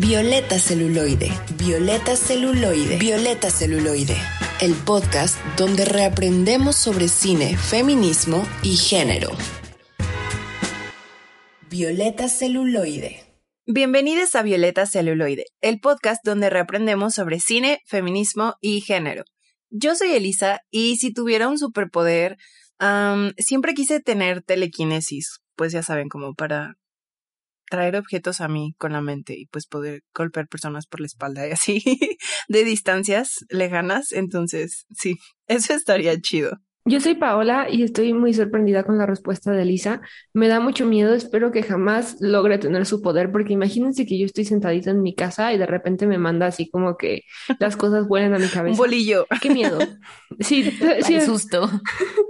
Violeta Celuloide, Violeta Celuloide, Violeta Celuloide, el podcast donde reaprendemos sobre cine, feminismo y género. Violeta Celuloide. Bienvenidos a Violeta Celuloide, el podcast donde reaprendemos sobre cine, feminismo y género. Yo soy Elisa y si tuviera un superpoder, siempre quise tener telequinesis, pues ya saben, como para traer objetos a mí con la mente y pues poder golpear personas por la espalda y así de distancias lejanas. Entonces, sí, eso estaría chido. Yo soy Paola y estoy muy sorprendida con la respuesta de Elisa. Me da mucho miedo, espero que jamás logre tener su poder, porque imagínense que yo estoy sentadita en mi casa y de repente me manda así como que las cosas vuelen a mi Un cabeza. bolillo. Qué miedo. Sí, sí, Qué susto.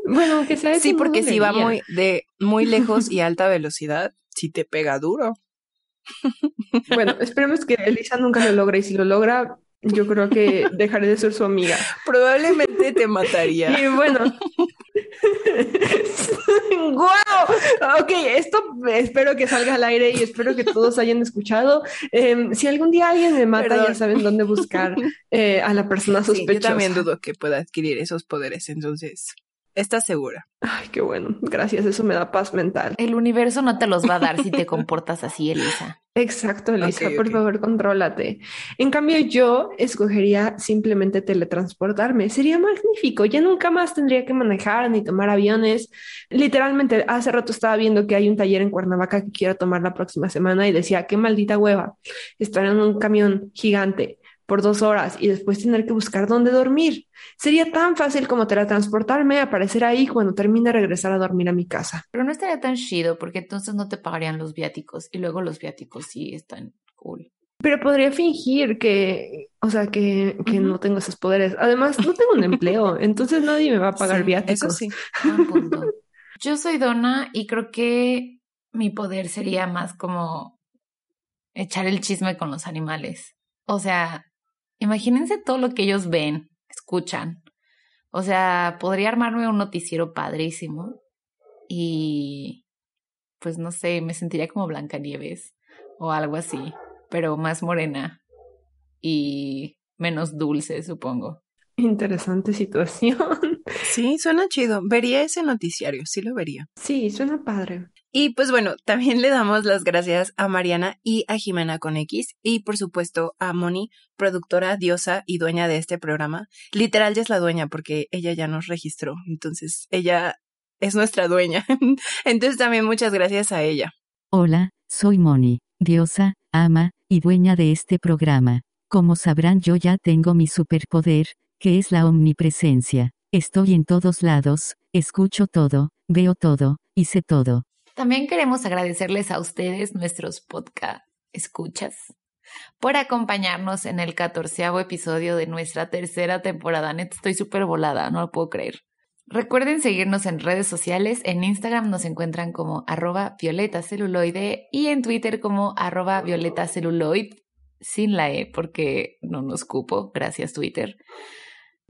bueno, que sea Sí, porque si va muy de muy lejos y a alta velocidad, sí te pega duro. Bueno, esperemos que Elisa nunca lo logre y si lo logra, yo creo que dejaré de ser su amiga. Probablemente te mataría. Y bueno. ¡Guau! Ok, esto espero que salga al aire y espero que todos hayan escuchado. Em, si algún día alguien me mata, Perdón. ya saben dónde buscar eh, a la persona Sí, yo sospechosa. también dudo que pueda adquirir esos poderes, entonces, ¿estás segura? Ay, qué bueno. Gracias, eso me da paz mental. El universo no te los va a dar si te comportas así, Elisa. Exacto, Elisa, por favor, contrólate. En cambio, yo escogería simplemente teletransportarme. Sería magnífico. Ya nunca más tendría que manejar ni tomar aviones. Literalmente, hace rato estaba viendo que hay un taller en Cuernavaca que quiero tomar la próxima semana y decía, qué maldita hueva, estar en un camión gigante por dos horas y después tener que buscar dónde dormir. Sería tan fácil como teletransportarme, aparecer ahí cuando termine regresar a dormir a mi casa. Pero no estaría tan chido porque entonces no te pagarían los viáticos y luego los viáticos sí están cool. Pero podría fingir que, o sea, que, que no tengo esos poderes. Además, no tengo un empleo, entonces nadie me va a pagar Sí, viáticos. Eso sí. Punto. Yo soy Donna y creo que mi poder sería más como echar el chisme con los animales. O sea, imagínense todo lo que ellos ven, escuchan. O sea, podría armarme un noticiero padrísimo y pues no sé, me sentiría como Blancanieves o algo así, pero más morena y menos dulce, supongo. Interesante situación. Sí, suena chido. Vería ese noticiario, sí lo vería. Sí, suena padre. Y pues bueno, también le damos las gracias a Mariana y a Jimena con X y por supuesto a Moni, productora, diosa y dueña de este programa. Literal ya es la dueña porque ella ya nos registró, entonces ella es nuestra dueña. Entonces también muchas gracias a ella. Hola, soy Moni, diosa, ama y dueña de este programa. Como sabrán yo ya tengo mi superpoder, que es la omnipresencia. Estoy en todos lados, escucho todo, veo todo, sé todo. También queremos agradecerles a ustedes, nuestros podcast escuchas, por acompañarnos en el catorceavo episodio de nuestra tercera temporada. Neta, estoy súper volada, no lo puedo creer. Recuerden seguirnos en redes sociales. En Instagram nos encuentran como arroba violeta celuloide y en Twitter como arroba violeta celuloid sin la E porque no nos cupo. Gracias Twitter.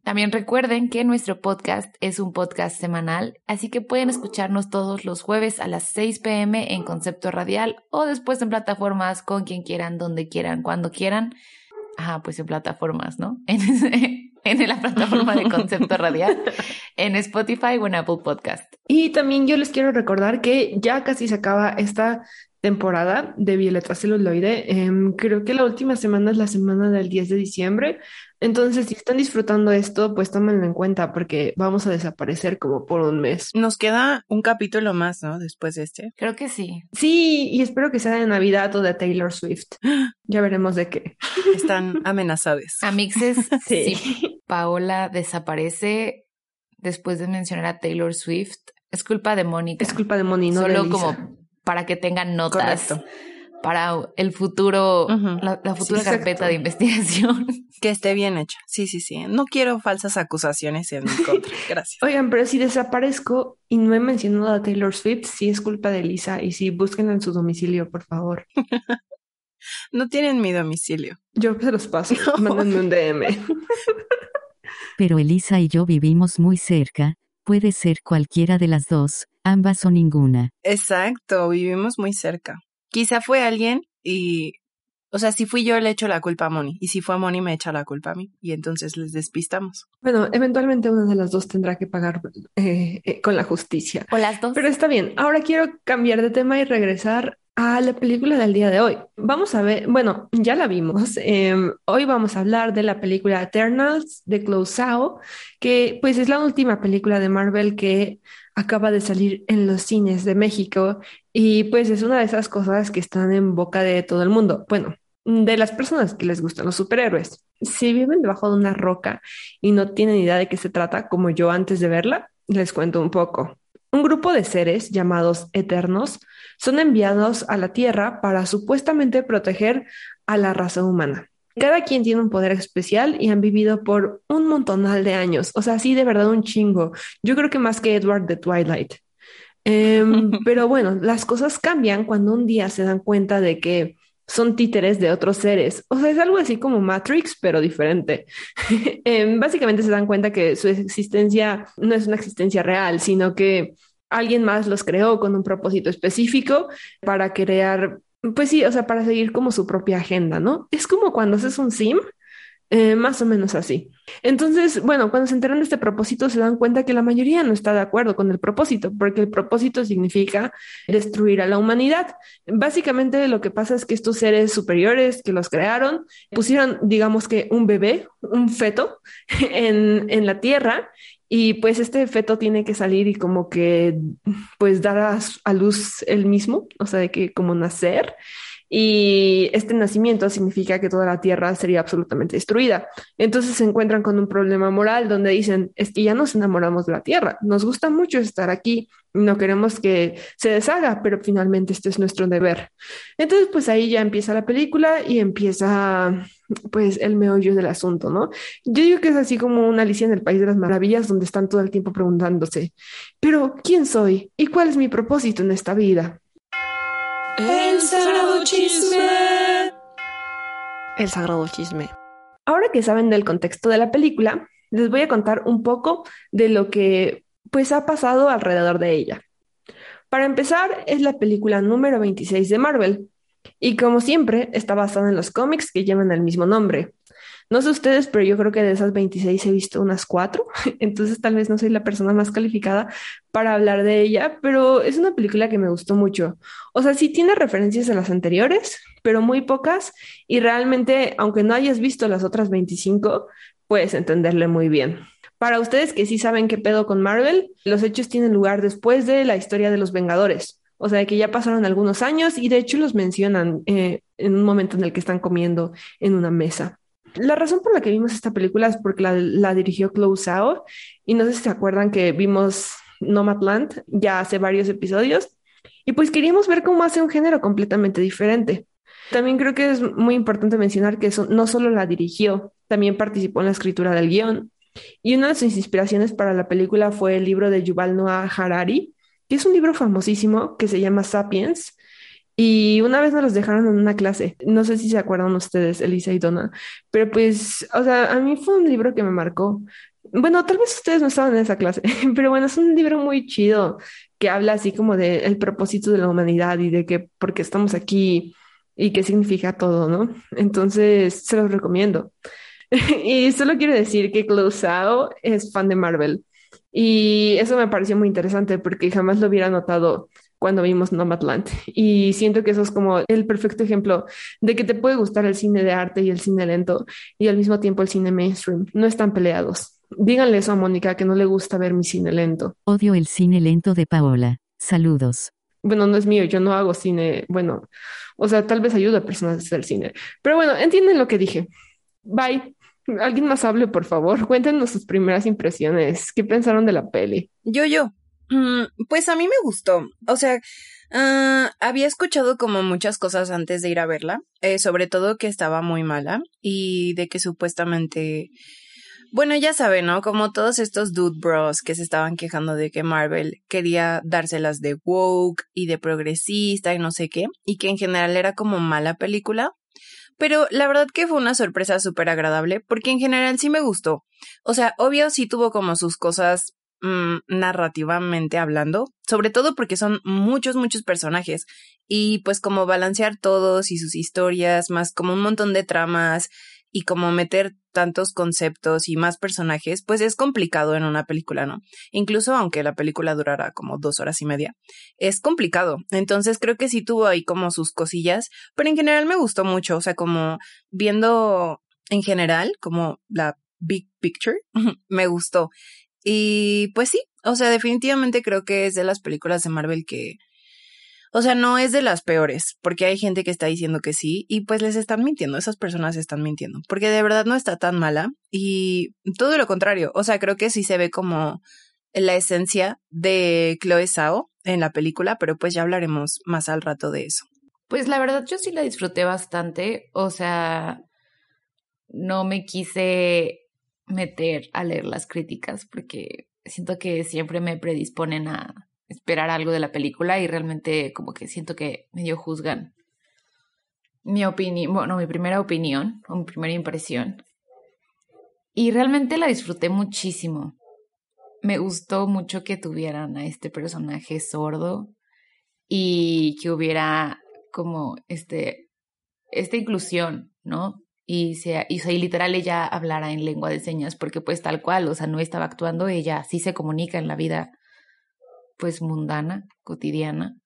También recuerden que nuestro podcast es un podcast semanal, así que pueden escucharnos todos los jueves a las 6 pm en Concepto Radial o después en plataformas con quien quieran, donde quieran, cuando quieran. Ajá, pues en plataformas, ¿no? En, en la plataforma de Concepto Radial, en Spotify o en Apple Podcast. Y también yo les quiero recordar que ya casi se acaba esta temporada de Violeta Celuloide. Em, creo que la última semana es la semana del 10 de diciembre. Entonces, si están disfrutando esto, pues tómenlo en cuenta porque vamos a desaparecer como por un mes. Nos queda un capítulo más, ¿no? Después de este. Creo que sí. Sí, y espero que sea de Navidad o de Taylor Swift. Ya veremos de qué. Están amenazados. Amixes, Sí. si Paola desaparece después de mencionar a Taylor Swift, es culpa de Mónica. Es culpa de Moni, no de Solo como para que tengan notas Correcto. Para el futuro, la, la futura Sí, carpeta de investigación. Que esté bien hecha. Sí, sí, sí. No quiero falsas acusaciones en mi contra. Gracias. Oigan, pero si desaparezco y no he mencionado a Taylor Swift, sí es culpa de Elisa y sí, búsquenla en su domicilio, por favor. No tienen mi domicilio. Yo se los paso. Mándenme un DM. Pero Elisa y yo vivimos muy cerca, puede ser cualquiera de las dos, ambas o ninguna. Exacto, vivimos muy cerca. Quizá fue alguien y O sea, si fui yo, le echo la culpa a Moni. Y si fue a Moni, me echa la culpa a mí. Y entonces les despistamos. Bueno, eventualmente una de las dos tendrá que pagar eh, eh, con la justicia. O las dos. Pero está bien. Ahora quiero cambiar de tema y regresar a la película del día de hoy. Vamos a ver, bueno, ya la vimos. Em, hoy vamos a hablar de la película Eternals de Chloe Zhao, que pues es la última película de Marvel que acaba de salir en los cines de México y pues es una de esas cosas que están en boca de todo el mundo. Bueno, de las personas que les gustan los superhéroes. Si viven debajo de una roca y no tienen idea de qué se trata, como yo antes de verla, les cuento un poco. Un grupo de seres llamados Eternos son enviados a la Tierra para supuestamente proteger a la raza humana. Cada quien tiene un poder especial y han vivido por un montonal de años, o sea, sí, de verdad un chingo. Yo creo que más que Edward de Twilight. Em, pero bueno, las cosas cambian cuando un día se dan cuenta de que son títeres de otros seres. O sea, es algo así como Matrix, pero diferente. Em, básicamente se dan cuenta que su existencia no es una existencia real, sino que alguien más los creó con un propósito específico para crear, pues sí, o sea, para seguir como su propia agenda, ¿no? Es como cuando haces un sim eh, más o menos así. Entonces, bueno, cuando se enteran de este propósito, se dan cuenta que la mayoría no está de acuerdo con el propósito, porque el propósito significa destruir a la humanidad. Básicamente lo que pasa es que estos seres superiores que los crearon pusieron, digamos que, un bebé, un feto en, en la tierra y pues este feto tiene que salir y como que pues dar a, a luz él mismo, o sea, de que como nacer. Y este nacimiento significa que toda la tierra sería absolutamente destruida. Entonces se encuentran con un problema moral donde dicen, es que ya nos enamoramos de la tierra, nos gusta mucho estar aquí, no queremos que se deshaga, pero finalmente este es nuestro deber. Entonces pues ahí ya empieza la película y empieza pues el meollo del asunto, ¿no? Yo digo que es así como una Alicia en el País de las Maravillas donde están todo el tiempo preguntándose, pero ¿quién soy? ¿Y cuál es mi propósito en esta vida? El sagrado chisme. El sagrado chisme. Ahora que saben del contexto de la película, les voy a contar un poco de lo que pues ha pasado alrededor de ella. Para empezar, es la película número 26 de Marvel y como siempre está basada en los cómics que llevan el mismo nombre. No sé ustedes, pero yo creo que de esas 26 he visto unas cuatro, entonces tal vez no soy la persona más calificada para hablar de ella, pero es una película que me gustó mucho. O sea, sí tiene referencias a las anteriores, pero muy pocas y realmente, aunque no hayas visto las otras 25, puedes entenderle muy bien. Para ustedes que sí saben qué pedo con Marvel, los hechos tienen lugar después de la historia de los Vengadores. O sea, que ya pasaron algunos años y de hecho los mencionan eh, en un momento en el que están comiendo en una mesa. La razón por la que vimos esta película es porque la, dirigió Chloe Zhao y no sé si se acuerdan que vimos Nomadland ya hace varios episodios y pues queríamos ver cómo hace un género completamente diferente. También creo que es muy importante mencionar que eso no solo la dirigió, también participó en la escritura del guion. Y una de sus inspiraciones para la película fue el libro de Yuval Noah Harari, que es un libro famosísimo que se llama Sapiens, y una vez nos los dejaron en una clase, no sé si se acuerdan ustedes, Elisa y Donna, pero pues, o sea, a mí fue un libro que me marcó. Bueno, tal vez ustedes no estaban en esa clase, pero bueno, es un libro muy chido que habla así como del el propósito de la humanidad y de que por qué estamos aquí y qué significa todo, ¿no? Entonces, se los recomiendo. y solo quiero decir que Closao es fan de Marvel y eso me pareció muy interesante porque jamás lo hubiera notado cuando vimos Nomadland. Y siento que eso es como el perfecto ejemplo de que te puede gustar el cine de arte y el cine lento y al mismo tiempo el cine mainstream. No están peleados. Díganle eso a Mónica que no le gusta ver mi cine lento. Odio el cine lento de Paola. Saludos. Bueno, no es mío, yo no hago cine. Bueno, o sea, tal vez ayuda a personas a hacer cine. Pero bueno, entienden lo que dije. Bye. Alguien más hable, por favor. Cuéntenos sus primeras impresiones. ¿Qué pensaron de la peli? Yo, yo. Mm, pues a mí me gustó. O sea, ah, había escuchado como muchas cosas antes de ir a verla, eh, sobre todo que estaba muy mala y de que supuestamente, bueno, ya saben, ¿no? Como todos estos dude bros que se estaban quejando de que Marvel quería dárselas de woke y de progresista y no sé qué, y que en general era como mala película. Pero la verdad que fue una sorpresa súper agradable porque en general sí me gustó. O sea, obvio sí tuvo como sus cosas Mm, narrativamente hablando, sobre todo porque son muchos, muchos personajes y pues como balancear todos y sus historias, más como un montón de tramas y como meter tantos conceptos y más personajes, pues es complicado en una película, ¿no? Incluso aunque la película durara como dos horas y media, es complicado. Entonces creo que sí tuvo ahí como sus cosillas, pero en general me gustó mucho, o sea, como viendo en general, como la big picture, me gustó. Y pues sí, o sea, definitivamente creo que es de las películas de Marvel que, o sea, no es de las peores, porque hay gente que está diciendo que sí y pues les están mintiendo, esas personas están mintiendo, porque de verdad no está tan mala y todo lo contrario, o sea, creo que sí se ve como la esencia de Chloe Sao en la película, pero pues ya hablaremos más al rato de eso. Pues la verdad yo sí la disfruté bastante, o sea, no me quise meter a leer las críticas porque siento que siempre me predisponen a esperar algo de la película y realmente como que siento que medio juzgan mi opinión, bueno, mi primera opinión o mi primera impresión. Y realmente la disfruté muchísimo. Me gustó mucho que tuvieran a este personaje sordo y que hubiera como este esta inclusión, ¿no? Y se y, y literal ella hablara en lengua de señas porque pues tal cual, o sea, no estaba actuando, ella sí se comunica en la vida pues mundana, cotidiana.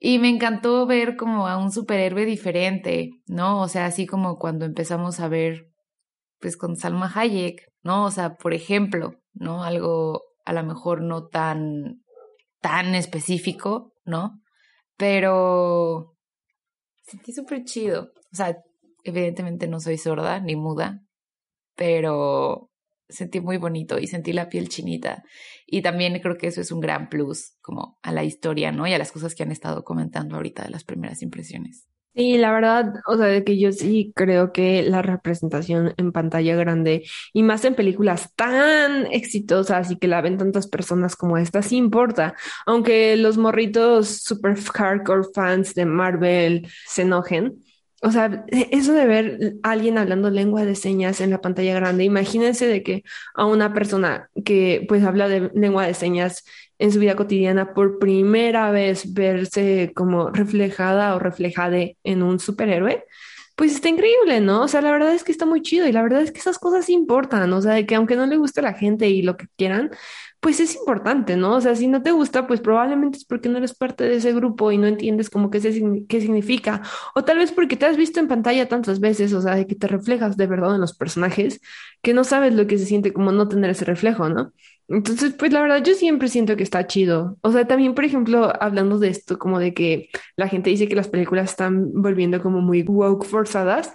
Y me encantó ver como a un superhéroe diferente, ¿no? O sea, así como cuando empezamos a ver, pues con Salma Hayek, ¿no? O sea, por ejemplo, ¿no? Algo a lo mejor no tan, tan específico, ¿no? Pero sentí súper chido. O sea, evidentemente no soy sorda ni muda, pero sentí muy bonito y sentí la piel chinita. Y también creo que eso es un gran plus como a la historia, ¿no? Y a las cosas que han estado comentando ahorita de las primeras impresiones. Sí, la verdad, o sea, de que yo sí creo que la representación en pantalla grande y más en películas tan exitosas y que la ven tantas personas como esta, sí importa. Aunque los morritos super hardcore fans de Marvel se enojen, o sea, eso de ver a alguien hablando lengua de señas en la pantalla grande, imagínense de que a una persona que pues habla de lengua de señas en su vida cotidiana por primera vez verse como reflejada o reflejada en un superhéroe, pues está increíble, ¿no? O sea, la verdad es que está muy chido y la verdad es que esas cosas importan, o sea, de que aunque no le guste a la gente y lo que quieran, pues es importante, ¿no? O sea, si no te gusta, pues probablemente es porque no eres parte de ese grupo y no entiendes como qué, qué significa, o tal vez porque te has visto en pantalla tantas veces, o sea, de que te reflejas de verdad en los personajes, que no sabes lo que se siente como no tener ese reflejo, ¿no? Entonces, pues la verdad, yo siempre siento que está chido. O sea, también, por ejemplo, hablando de esto, como de que la gente dice que las películas están volviendo como muy woke forzadas.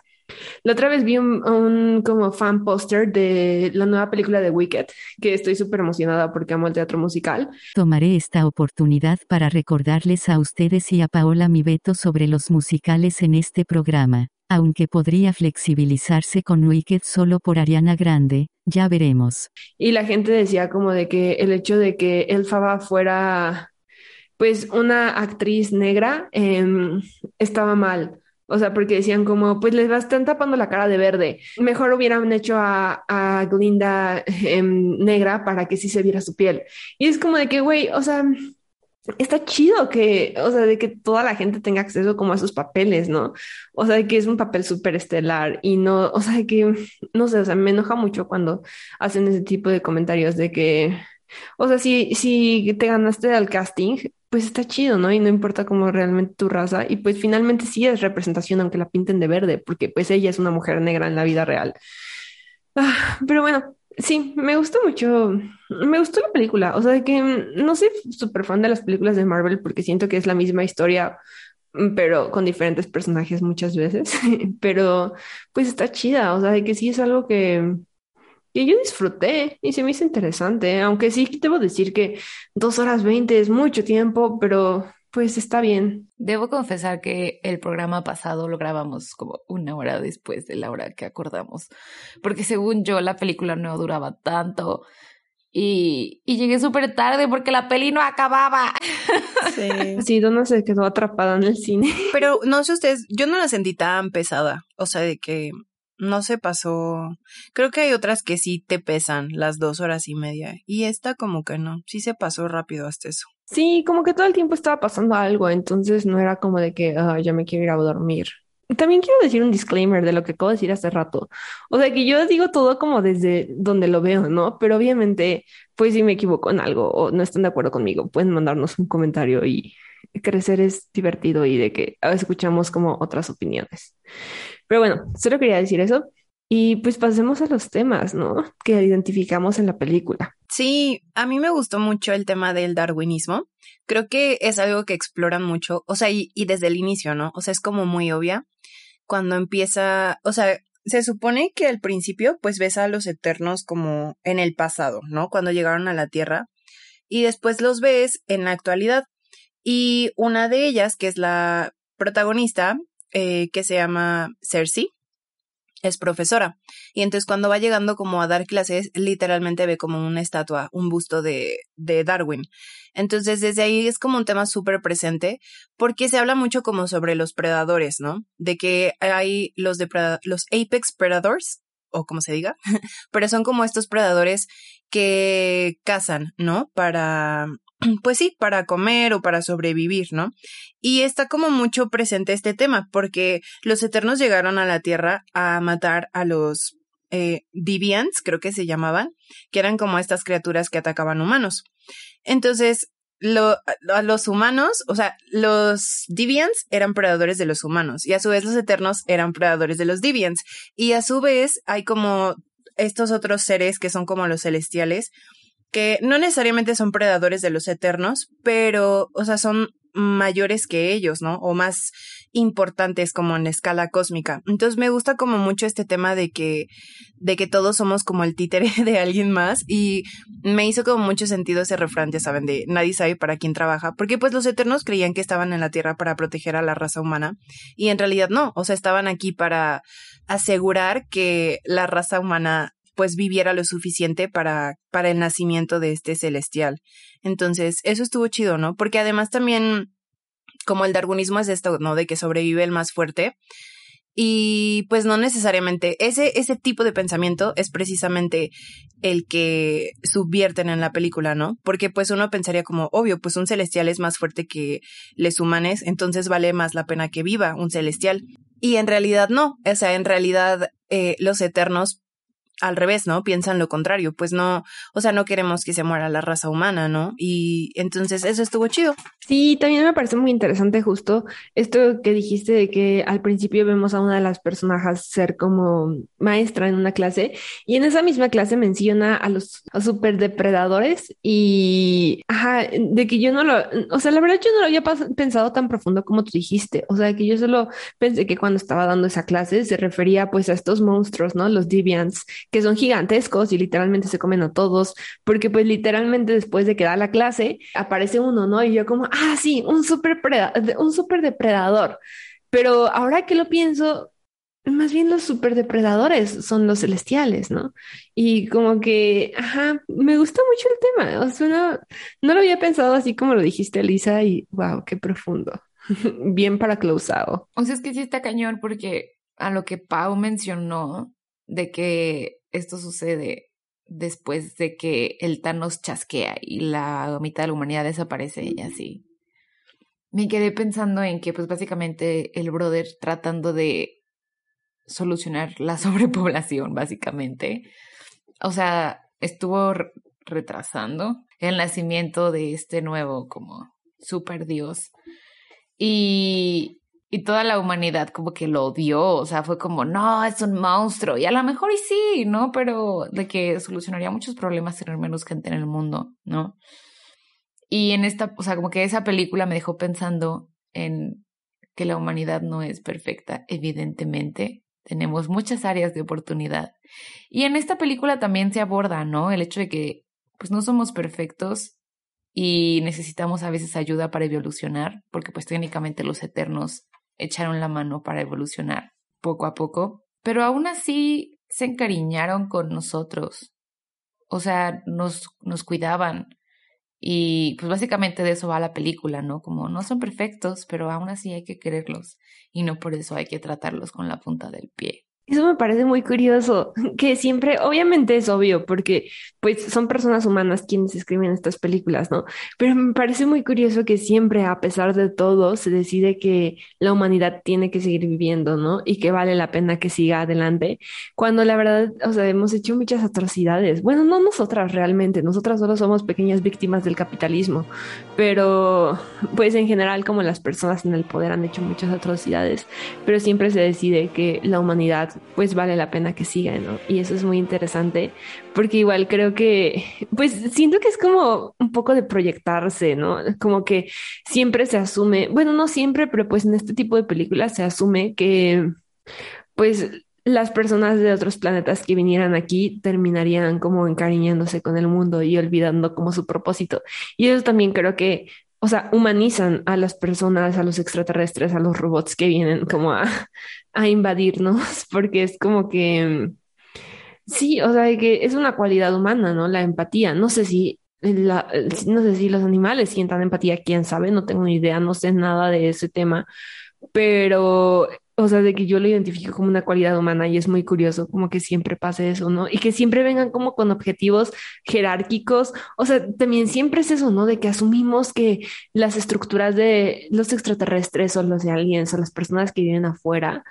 La otra vez vi un, como fan poster de la nueva película de Wicked, que estoy súper emocionada porque amo el teatro musical. Tomaré esta oportunidad para recordarles a ustedes y a Paola mi veto sobre los musicales en este programa, aunque podría flexibilizarse con Wicked solo por Ariana Grande, ya veremos. Y la gente decía como de que el hecho de que Elfaba fuera pues una actriz negra eh, estaba mal o sea, porque decían como, pues les están tapando la cara de verde. Mejor hubieran hecho a, a Glinda em, negra para que sí se viera su piel. Y es como de que, güey, o sea, está chido que, o sea, de que toda la gente tenga acceso como a esos papeles, ¿no? O sea, de que es un papel súper estelar y no, o sea, que, no sé, o sea, me enoja mucho cuando hacen ese tipo de comentarios de que, o sea, si, si te ganaste al casting, pues está chido, ¿no? Y no importa cómo realmente tu raza. Y pues finalmente sí es representación, aunque la pinten de verde, porque pues ella es una mujer negra en la vida real. Ah, pero bueno, sí, me gustó mucho. Me gustó la película. O sea, que no soy súper fan de las películas de Marvel porque siento que es la misma historia, pero con diferentes personajes muchas veces. pero pues está chida. O sea, de que sí es algo que que yo disfruté y se me hizo interesante, aunque sí debo decir que dos horas veinte es mucho tiempo, pero pues está bien. Debo confesar que el programa pasado lo grabamos como una hora después de la hora que acordamos, porque según yo la película no duraba tanto. Y, y llegué súper tarde porque la peli no acababa. Sí. sí, Donna se quedó atrapada en el cine. Pero no sé ustedes, yo no la sentí tan pesada. O sea, de que no se pasó. Creo que hay otras que sí te pesan las dos horas y media. Y esta como que no. Sí se pasó rápido hasta eso. Sí, como que todo el tiempo estaba pasando algo, entonces no era como de que "Ah, ya me quiero ir a dormir. También quiero decir un disclaimer de lo que acabo de decir hace rato. O sea, que yo digo todo como desde donde lo veo, ¿no? Pero obviamente, pues si me equivoco en algo o no están de acuerdo conmigo, pueden mandarnos un comentario y crecer es divertido y de que escuchamos como otras opiniones. Pero bueno, solo quería decir eso. Y pues pasemos a los temas, ¿no? Que identificamos en la película. Sí, a mí me gustó mucho el tema del darwinismo. Creo que es algo que exploran mucho, o sea, y, y desde el inicio, ¿no? O sea, es como muy obvia cuando empieza, o sea, se supone que al principio pues ves a los eternos como en el pasado, ¿no? Cuando llegaron a la Tierra y después los ves en la actualidad. Y una de ellas, que es la protagonista, eh, que se llama Cersei, es profesora. Y entonces cuando va llegando como a dar clases, literalmente ve como una estatua, un busto de, de Darwin. Entonces desde ahí es como un tema súper presente porque se habla mucho como sobre los predadores, ¿no? De que hay los, los apex predators, o como se diga, pero son como estos predadores que cazan, ¿no? Para, pues sí, para comer o para sobrevivir, ¿no? Y está como mucho presente este tema, porque los Eternos llegaron a la Tierra a matar a los eh, Deviants, creo que se llamaban, que eran como estas criaturas que atacaban humanos. Entonces, a los humanos, o sea, los Deviants eran predadores de los humanos y a su vez los Eternos eran predadores de los Deviants. Y a su vez hay como estos otros seres que son como los celestiales, que no necesariamente son predadores de los eternos, pero, o sea, son mayores que ellos, ¿no? O más importantes como en escala cósmica. Entonces me gusta como mucho este tema de que, de que todos somos como el títere de alguien más y me hizo como mucho sentido ese refrán, ya saben, de nadie sabe para quién trabaja, porque pues los eternos creían que estaban en la Tierra para proteger a la raza humana y en realidad no, o sea, estaban aquí para asegurar que la raza humana pues viviera lo suficiente para, para el nacimiento de este celestial. Entonces, eso estuvo chido, ¿no? Porque además también, como el darwinismo es esto, ¿no? De que sobrevive el más fuerte. Y pues no necesariamente, ese, ese tipo de pensamiento es precisamente el que subvierten en la película, ¿no? Porque pues uno pensaría como, obvio, pues un celestial es más fuerte que les humanes, entonces vale más la pena que viva un celestial. Y en realidad no, o sea, en realidad eh, los eternos al revés, ¿no? Piensan lo contrario, pues no, o sea, no queremos que se muera la raza humana, ¿no? Y entonces eso estuvo chido. Sí, también me parece muy interesante justo esto que dijiste de que al principio vemos a una de las personajes ser como maestra en una clase y en esa misma clase menciona a los superdepredadores y, ajá, de que yo no lo, o sea, la verdad yo no lo había pensado tan profundo como tú dijiste, o sea, que yo solo pensé que cuando estaba dando esa clase se refería pues a estos monstruos, ¿no? Los deviants que son gigantescos y literalmente se comen a todos, porque pues literalmente después de que da la clase aparece uno, ¿no? Y yo como, ah, sí, un super, un super depredador. Pero ahora que lo pienso, más bien los superdepredadores son los celestiales, ¿no? Y como que, ajá, me gusta mucho el tema. O sea, no, no lo había pensado así como lo dijiste, Lisa, y wow, qué profundo. Bien para closado. O sea, es que sí está cañón porque a lo que Pau mencionó de que esto sucede después de que el Thanos chasquea y la mitad de la humanidad desaparece y así. Me quedé pensando en que pues básicamente el brother tratando de solucionar la sobrepoblación básicamente, o sea, estuvo retrasando el nacimiento de este nuevo como super dios y y toda la humanidad como que lo odió, o sea, fue como, no, es un monstruo. Y a lo mejor y sí, ¿no? Pero de que solucionaría muchos problemas tener menos gente en el mundo, ¿no? Y en esta, o sea, como que esa película me dejó pensando en que la humanidad no es perfecta, evidentemente. Tenemos muchas áreas de oportunidad. Y en esta película también se aborda, ¿no? El hecho de que, pues no somos perfectos y necesitamos a veces ayuda para evolucionar, porque pues técnicamente los eternos echaron la mano para evolucionar poco a poco, pero aún así se encariñaron con nosotros, o sea, nos, nos cuidaban. Y pues básicamente de eso va la película, ¿no? Como no son perfectos, pero aún así hay que quererlos y no por eso hay que tratarlos con la punta del pie. Eso me parece muy curioso, que siempre, obviamente es obvio, porque pues son personas humanas quienes escriben estas películas, ¿no? Pero me parece muy curioso que siempre, a pesar de todo, se decide que la humanidad tiene que seguir viviendo, ¿no? Y que vale la pena que siga adelante, cuando la verdad, o sea, hemos hecho muchas atrocidades. Bueno, no nosotras realmente, nosotras solo somos pequeñas víctimas del capitalismo, pero pues en general como las personas en el poder han hecho muchas atrocidades, pero siempre se decide que la humanidad pues vale la pena que siga, ¿no? Y eso es muy interesante porque igual creo que, pues siento que es como un poco de proyectarse, ¿no? Como que siempre se asume, bueno, no siempre, pero pues en este tipo de películas se asume que, pues las personas de otros planetas que vinieran aquí terminarían como encariñándose con el mundo y olvidando como su propósito. Y eso también creo que o sea, humanizan a las personas, a los extraterrestres, a los robots que vienen como a, a invadirnos, porque es como que, sí, o sea, que es una cualidad humana, ¿no? La empatía. No sé si, la, no sé si los animales sientan empatía, quién sabe, no tengo ni idea, no sé nada de ese tema, pero o sea, de que yo lo identifico como una cualidad humana y es muy curioso como que siempre pase eso, ¿no? Y que siempre vengan como con objetivos jerárquicos, o sea, también siempre es eso, ¿no? De que asumimos que las estructuras de los extraterrestres o los de aliens o las personas que viven afuera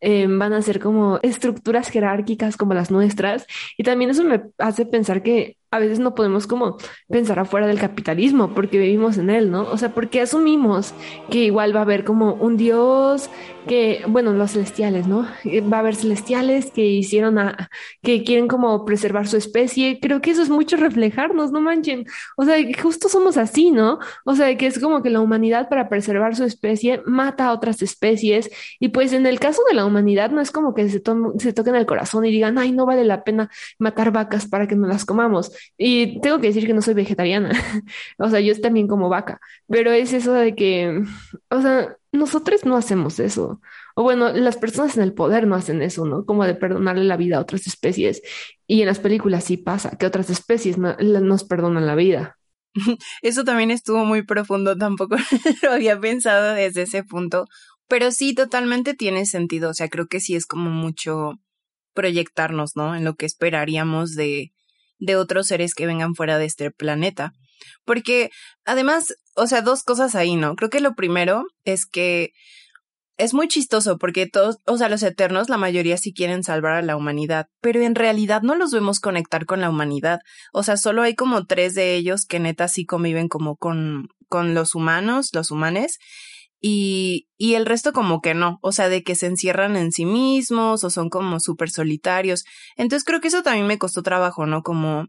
eh, van a ser como estructuras jerárquicas como las nuestras. Y también eso me hace pensar que a veces no podemos como pensar afuera del capitalismo porque vivimos en él, ¿no? O sea, porque asumimos que igual va a haber como un dios que, bueno, los celestiales, ¿no? Eh, va a haber celestiales que hicieron a, que quieren como preservar su especie. Creo que eso es mucho reflejarnos, no manchen. O sea, justo somos así, ¿no? O sea, que es como que la humanidad para preservar su especie mata a otras especies y pues en el caso de la humanidad no es como que se, se toquen el corazón y digan, ay, no vale la pena matar vacas para que no las comamos y tengo que decir que no soy vegetariana, o sea, yo también como vaca, pero es eso de que, o sea, nosotros no hacemos eso. O bueno, las personas en el poder no hacen eso, ¿no? Como de perdonarle la vida a otras especies. Y en las películas sí pasa, que otras especies no, nos perdonan la vida. Eso también estuvo muy profundo, tampoco lo había pensado desde ese punto, pero sí, totalmente tiene sentido. O sea, creo que sí es como mucho proyectarnos, ¿no? En lo que esperaríamos de, de otros seres que vengan fuera de este planeta. Porque además, o sea, dos cosas ahí, ¿no? Creo que lo primero es que es muy chistoso porque todos, o sea, los eternos, la mayoría sí quieren salvar a la humanidad, pero en realidad no los vemos conectar con la humanidad. O sea, solo hay como tres de ellos que neta sí conviven como con, con los humanos, los humanes, y, y el resto como que no, o sea, de que se encierran en sí mismos o son como súper solitarios. Entonces creo que eso también me costó trabajo, ¿no? Como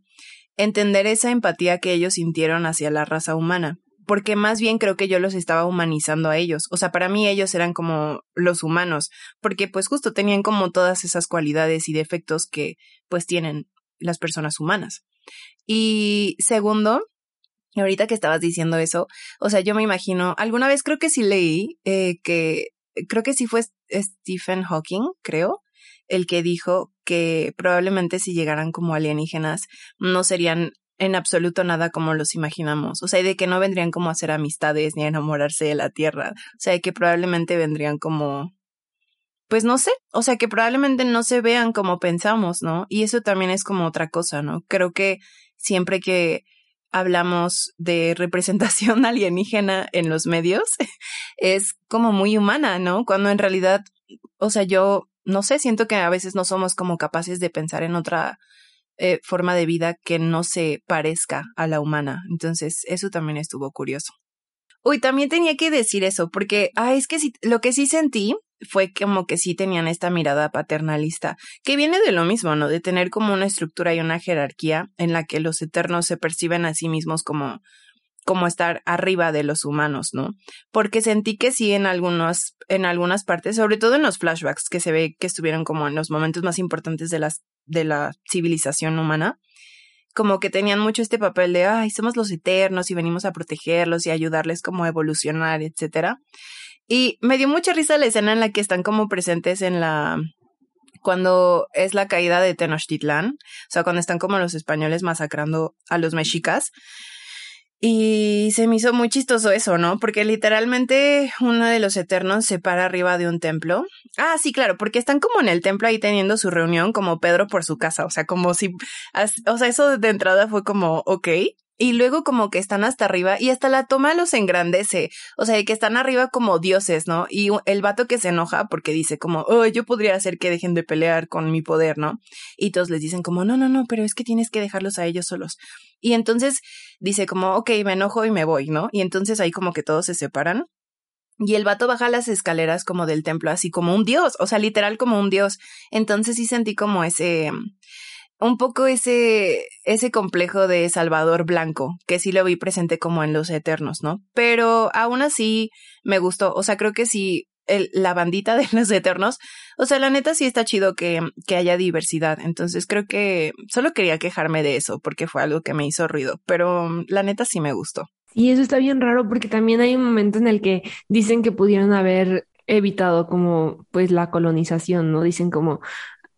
entender esa empatía que ellos sintieron hacia la raza humana, porque más bien creo que yo los estaba humanizando a ellos, o sea, para mí ellos eran como los humanos, porque pues justo tenían como todas esas cualidades y defectos que pues tienen las personas humanas. Y segundo, y ahorita que estabas diciendo eso, o sea, yo me imagino, alguna vez creo que sí leí eh, que, creo que sí fue Stephen Hawking, creo, el que dijo que probablemente si llegaran como alienígenas no serían en absoluto nada como los imaginamos. O sea, de que no vendrían como a hacer amistades ni a enamorarse de la Tierra. O sea, que probablemente vendrían como, pues no sé, o sea, que probablemente no se vean como pensamos, ¿no? Y eso también es como otra cosa, ¿no? Creo que siempre que hablamos de representación alienígena en los medios, es como muy humana, ¿no? Cuando en realidad, o sea, yo no sé, siento que a veces no somos como capaces de pensar en otra eh, forma de vida que no se parezca a la humana. Entonces, eso también estuvo curioso. Uy, también tenía que decir eso, porque, ah, es que sí, lo que sí sentí fue como que sí tenían esta mirada paternalista, que viene de lo mismo, ¿no? De tener como una estructura y una jerarquía en la que los eternos se perciben a sí mismos como como estar arriba de los humanos, ¿no? Porque sentí que sí en algunas, en algunas partes, sobre todo en los flashbacks que se ve que estuvieron como en los momentos más importantes de de la civilización humana, como que tenían mucho este papel de, ay, somos los eternos y venimos a protegerlos y ayudarles como a evolucionar, etcétera. Y me dio mucha risa la escena en la que están como presentes en la cuando es la caída de Tenochtitlán, o sea, cuando están como los españoles masacrando a los mexicas. Y se me hizo muy chistoso eso, ¿no? Porque literalmente uno de los eternos se para arriba de un templo. Ah, sí, claro, porque están como en el templo ahí teniendo su reunión como Pedro por su casa, o sea, como si, o sea, eso de entrada fue como, ok, y luego como que están hasta arriba y hasta la toma los engrandece. O sea, que están arriba como dioses, ¿no? Y el vato que se enoja porque dice como, oh, yo podría hacer que dejen de pelear con mi poder, ¿no? Y todos les dicen como, no, no, no, pero es que tienes que dejarlos a ellos solos. Y entonces dice como, ok, me enojo y me voy, ¿no? Y entonces ahí como que todos se separan. Y el vato baja las escaleras como del templo, así como un dios, o sea, literal como un dios. Entonces sí sentí como ese, un poco ese, ese complejo de Salvador Blanco, que sí lo vi presente como en Los Eternos, ¿no? Pero aún así me gustó, o sea, creo que sí, el, la bandita de Los Eternos, o sea, la neta sí está chido que, que haya diversidad, entonces creo que solo quería quejarme de eso, porque fue algo que me hizo ruido, pero la neta sí me gustó. Y eso está bien raro porque también hay un momento en el que dicen que pudieron haber evitado como pues la colonización, ¿no? Dicen como,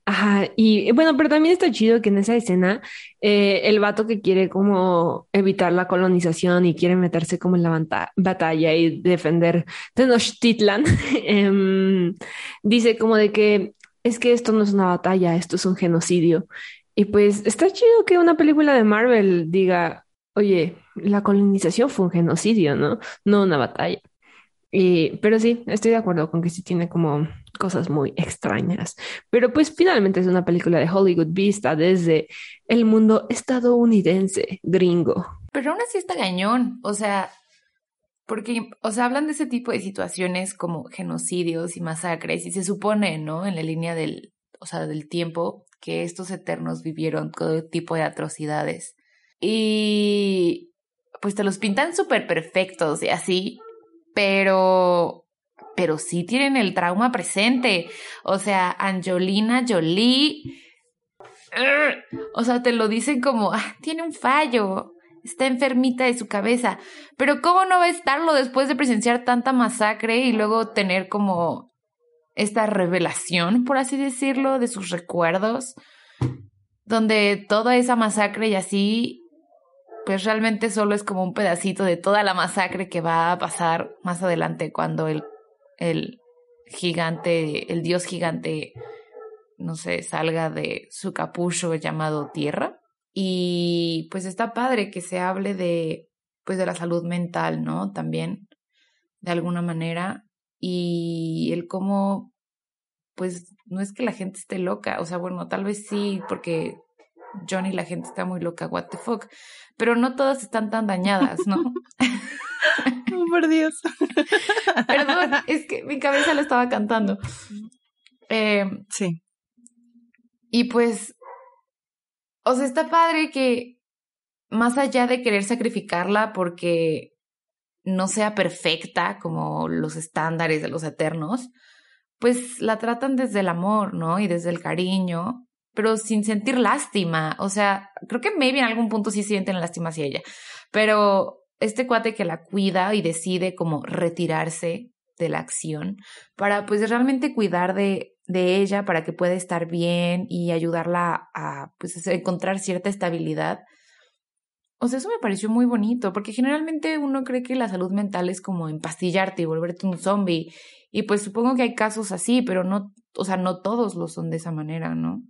Ajá, y bueno, pero también está chido que en esa escena eh, el vato que quiere como evitar la colonización y quiere meterse como en la batalla y defender Tenochtitlan, eh, dice como de que es que esto no es una batalla, esto es un genocidio. Y pues está chido que una película de Marvel diga, oye, la colonización fue un genocidio, ¿no? No una batalla. Y, pero sí, estoy de acuerdo con que sí tiene como cosas muy extrañas. Pero pues finalmente es una película de Hollywood vista desde el mundo estadounidense, gringo. Pero aún así está gañón, o sea, porque, o sea, hablan de ese tipo de situaciones como genocidios y masacres y se supone, ¿no? En la línea del, o sea, del tiempo que estos eternos vivieron todo tipo de atrocidades. Y pues te los pintan súper perfectos y así, pero pero sí tienen el trauma presente. O sea, Angelina Jolie, o sea, te lo dicen como, ah, tiene un fallo, está enfermita de su cabeza. Pero ¿cómo no va a estarlo después de presenciar tanta masacre y luego tener como esta revelación, por así decirlo, de sus recuerdos? Donde toda esa masacre y así pues realmente solo es como un pedacito de toda la masacre que va a pasar más adelante cuando el el gigante, el dios gigante, no sé, salga de su capullo llamado Tierra. Y pues está padre que se hable de, pues de la salud mental, ¿no? También, de alguna manera. Y el cómo, pues no es que la gente esté loca, o sea, bueno, tal vez sí, porque Johnny la gente está muy loca, what the fuck, pero no todas están tan dañadas, ¿no? oh, por Dios. Perdón, es que mi cabeza lo estaba cantando. Eh, sí. Y pues, o sea, está padre que más allá de querer sacrificarla porque no sea perfecta como los estándares de los eternos, pues la tratan desde el amor, ¿no? Y desde el cariño, pero sin sentir lástima. O sea, creo que maybe en algún punto sí sienten lástima hacia ella, pero este cuate que la cuida y decide como retirarse de la acción para pues realmente cuidar de, de ella para que pueda estar bien y ayudarla a pues encontrar cierta estabilidad. O sea, eso me pareció muy bonito, porque generalmente uno cree que la salud mental es como empastillarte y volverte un zombie. Y pues supongo que hay casos así, pero no, o sea, no todos lo son de esa manera, ¿no?